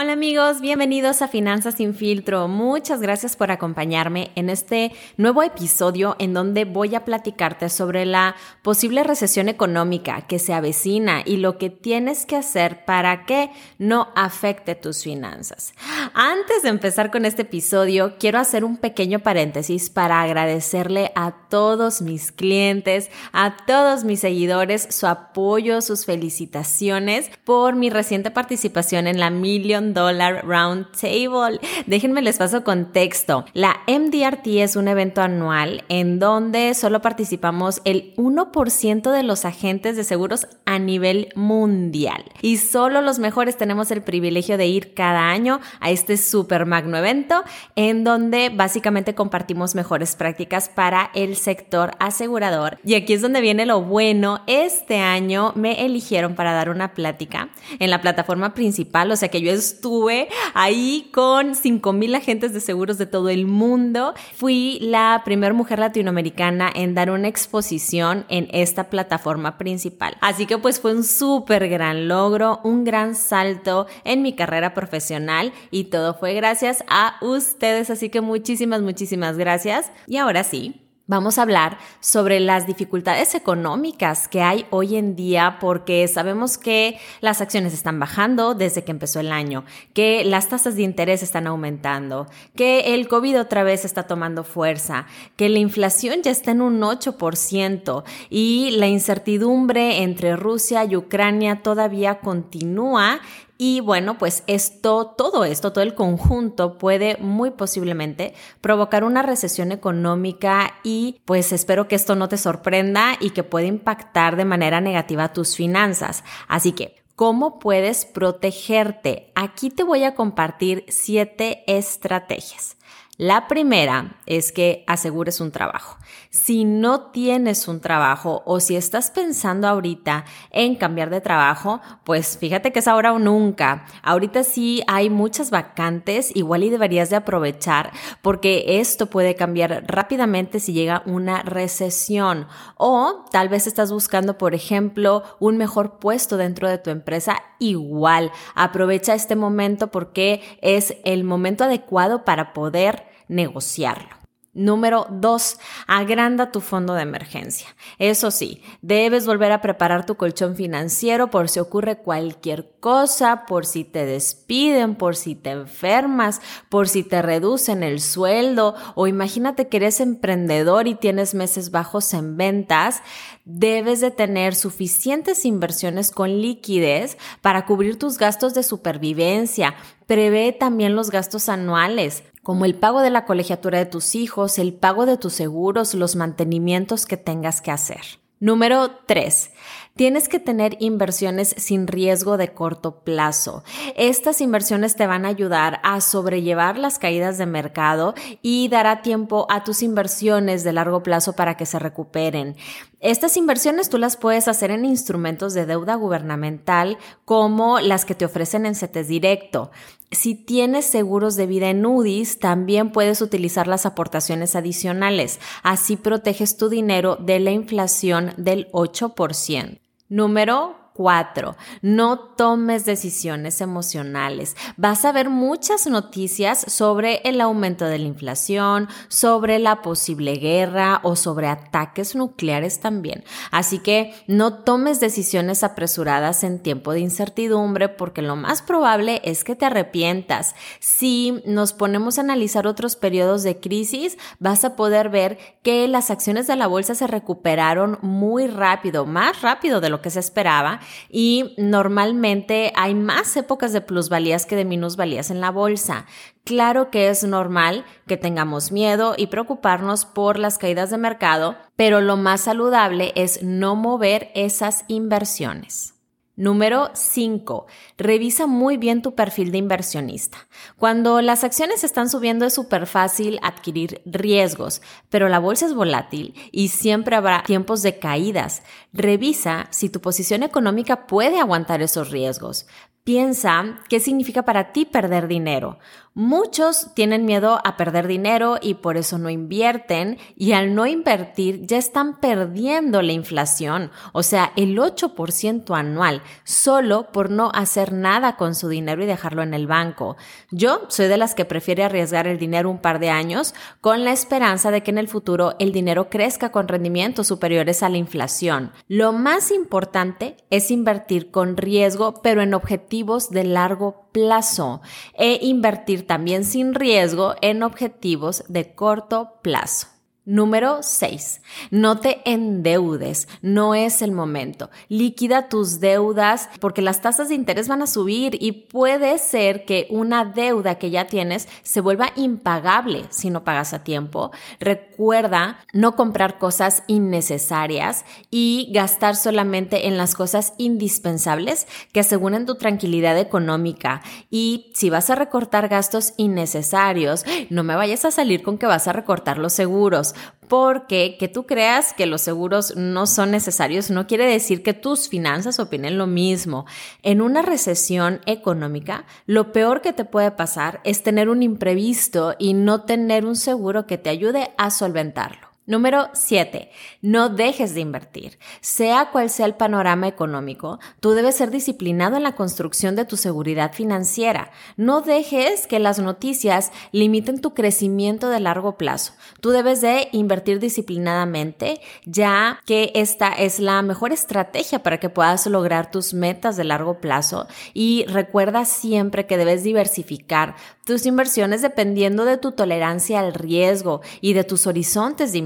Hola amigos, bienvenidos a Finanzas sin filtro. Muchas gracias por acompañarme en este nuevo episodio en donde voy a platicarte sobre la posible recesión económica que se avecina y lo que tienes que hacer para que no afecte tus finanzas. Antes de empezar con este episodio, quiero hacer un pequeño paréntesis para agradecerle a todos mis clientes, a todos mis seguidores, su apoyo, sus felicitaciones por mi reciente participación en la Million Dollar Round Table. Déjenme les paso contexto. La MDRT es un evento anual en donde solo participamos el 1% de los agentes de seguros a nivel mundial. Y solo los mejores tenemos el privilegio de ir cada año a este super magno evento en donde básicamente compartimos mejores prácticas para el sector asegurador. Y aquí es donde viene lo bueno. Este año me eligieron para dar una plática en la plataforma principal, o sea que yo estuve ahí con 5000 agentes de seguros de todo el mundo. Fui la primera mujer latinoamericana en dar una exposición en esta plataforma principal. Así que pues fue un súper gran logro, un gran salto en mi carrera profesional y todo fue gracias a ustedes. Así que muchísimas, muchísimas gracias. Y ahora sí, Vamos a hablar sobre las dificultades económicas que hay hoy en día porque sabemos que las acciones están bajando desde que empezó el año, que las tasas de interés están aumentando, que el COVID otra vez está tomando fuerza, que la inflación ya está en un 8% y la incertidumbre entre Rusia y Ucrania todavía continúa y bueno, pues esto, todo esto, todo el conjunto puede muy posiblemente provocar una recesión económica y pues espero que esto no te sorprenda y que pueda impactar de manera negativa tus finanzas. Así que, ¿cómo puedes protegerte? Aquí te voy a compartir siete estrategias. La primera es que asegures un trabajo. Si no tienes un trabajo o si estás pensando ahorita en cambiar de trabajo, pues fíjate que es ahora o nunca. Ahorita sí hay muchas vacantes, igual y deberías de aprovechar porque esto puede cambiar rápidamente si llega una recesión o tal vez estás buscando, por ejemplo, un mejor puesto dentro de tu empresa. Igual, aprovecha este momento porque es el momento adecuado para poder negociarlo. Número dos, agranda tu fondo de emergencia. Eso sí, debes volver a preparar tu colchón financiero por si ocurre cualquier cosa, por si te despiden, por si te enfermas, por si te reducen el sueldo o imagínate que eres emprendedor y tienes meses bajos en ventas. Debes de tener suficientes inversiones con liquidez para cubrir tus gastos de supervivencia. Prevé también los gastos anuales como el pago de la colegiatura de tus hijos, el pago de tus seguros, los mantenimientos que tengas que hacer. Número 3. Tienes que tener inversiones sin riesgo de corto plazo. Estas inversiones te van a ayudar a sobrellevar las caídas de mercado y dará tiempo a tus inversiones de largo plazo para que se recuperen. Estas inversiones tú las puedes hacer en instrumentos de deuda gubernamental como las que te ofrecen en CETES Directo. Si tienes seguros de vida en UDIs, también puedes utilizar las aportaciones adicionales. Así proteges tu dinero de la inflación del 8%. Número 4. No tomes decisiones emocionales. Vas a ver muchas noticias sobre el aumento de la inflación, sobre la posible guerra o sobre ataques nucleares también. Así que no tomes decisiones apresuradas en tiempo de incertidumbre porque lo más probable es que te arrepientas. Si nos ponemos a analizar otros periodos de crisis, vas a poder ver que las acciones de la bolsa se recuperaron muy rápido, más rápido de lo que se esperaba y normalmente hay más épocas de plusvalías que de minusvalías en la bolsa. Claro que es normal que tengamos miedo y preocuparnos por las caídas de mercado, pero lo más saludable es no mover esas inversiones. Número 5. Revisa muy bien tu perfil de inversionista. Cuando las acciones están subiendo es súper fácil adquirir riesgos, pero la bolsa es volátil y siempre habrá tiempos de caídas. Revisa si tu posición económica puede aguantar esos riesgos. Piensa qué significa para ti perder dinero. Muchos tienen miedo a perder dinero y por eso no invierten y al no invertir ya están perdiendo la inflación, o sea, el 8% anual, solo por no hacer nada con su dinero y dejarlo en el banco. Yo soy de las que prefiere arriesgar el dinero un par de años con la esperanza de que en el futuro el dinero crezca con rendimientos superiores a la inflación. Lo más importante es invertir con riesgo, pero en objetivos de largo plazo e invertir también sin riesgo en objetivos de corto plazo. Número 6. No te endeudes, no es el momento. Liquida tus deudas porque las tasas de interés van a subir y puede ser que una deuda que ya tienes se vuelva impagable si no pagas a tiempo. Recuerda no comprar cosas innecesarias y gastar solamente en las cosas indispensables que aseguren tu tranquilidad económica. Y si vas a recortar gastos innecesarios, no me vayas a salir con que vas a recortar los seguros porque que tú creas que los seguros no son necesarios no quiere decir que tus finanzas opinen lo mismo. En una recesión económica, lo peor que te puede pasar es tener un imprevisto y no tener un seguro que te ayude a solventarlo. Número 7. No dejes de invertir. Sea cual sea el panorama económico, tú debes ser disciplinado en la construcción de tu seguridad financiera. No dejes que las noticias limiten tu crecimiento de largo plazo. Tú debes de invertir disciplinadamente, ya que esta es la mejor estrategia para que puedas lograr tus metas de largo plazo. Y recuerda siempre que debes diversificar tus inversiones dependiendo de tu tolerancia al riesgo y de tus horizontes de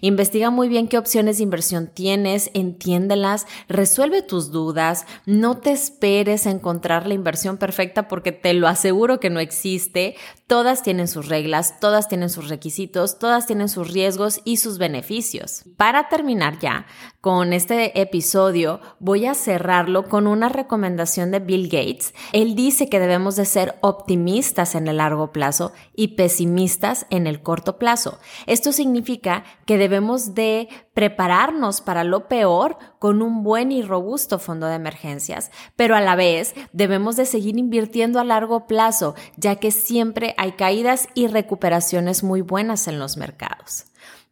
Investiga muy bien qué opciones de inversión tienes, entiéndelas, resuelve tus dudas, no te esperes a encontrar la inversión perfecta porque te lo aseguro que no existe. Todas tienen sus reglas, todas tienen sus requisitos, todas tienen sus riesgos y sus beneficios. Para terminar ya con este episodio, voy a cerrarlo con una recomendación de Bill Gates. Él dice que debemos de ser optimistas en el largo plazo y pesimistas en el corto plazo. Esto significa que debemos de prepararnos para lo peor con un buen y robusto fondo de emergencias, pero a la vez debemos de seguir invirtiendo a largo plazo, ya que siempre hay caídas y recuperaciones muy buenas en los mercados.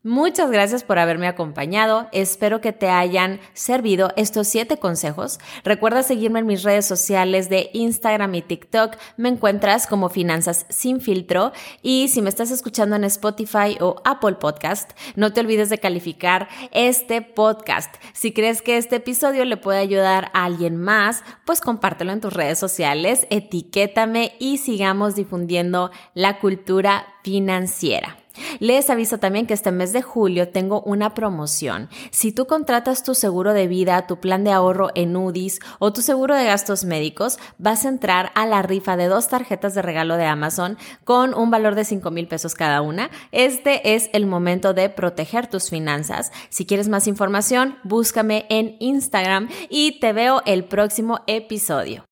Muchas gracias por haberme acompañado. Espero que te hayan servido estos siete consejos. Recuerda seguirme en mis redes sociales de Instagram y TikTok. Me encuentras como Finanzas sin filtro. Y si me estás escuchando en Spotify o Apple Podcast, no te olvides de calificar este podcast. Si crees que este episodio le puede ayudar a alguien más, pues compártelo en tus redes sociales, etiquétame y sigamos difundiendo la cultura financiera. Les aviso también que este mes de julio tengo una promoción. Si tú contratas tu seguro de vida, tu plan de ahorro en UDIs o tu seguro de gastos médicos, vas a entrar a la rifa de dos tarjetas de regalo de Amazon con un valor de 5 mil pesos cada una. Este es el momento de proteger tus finanzas. Si quieres más información, búscame en Instagram y te veo el próximo episodio.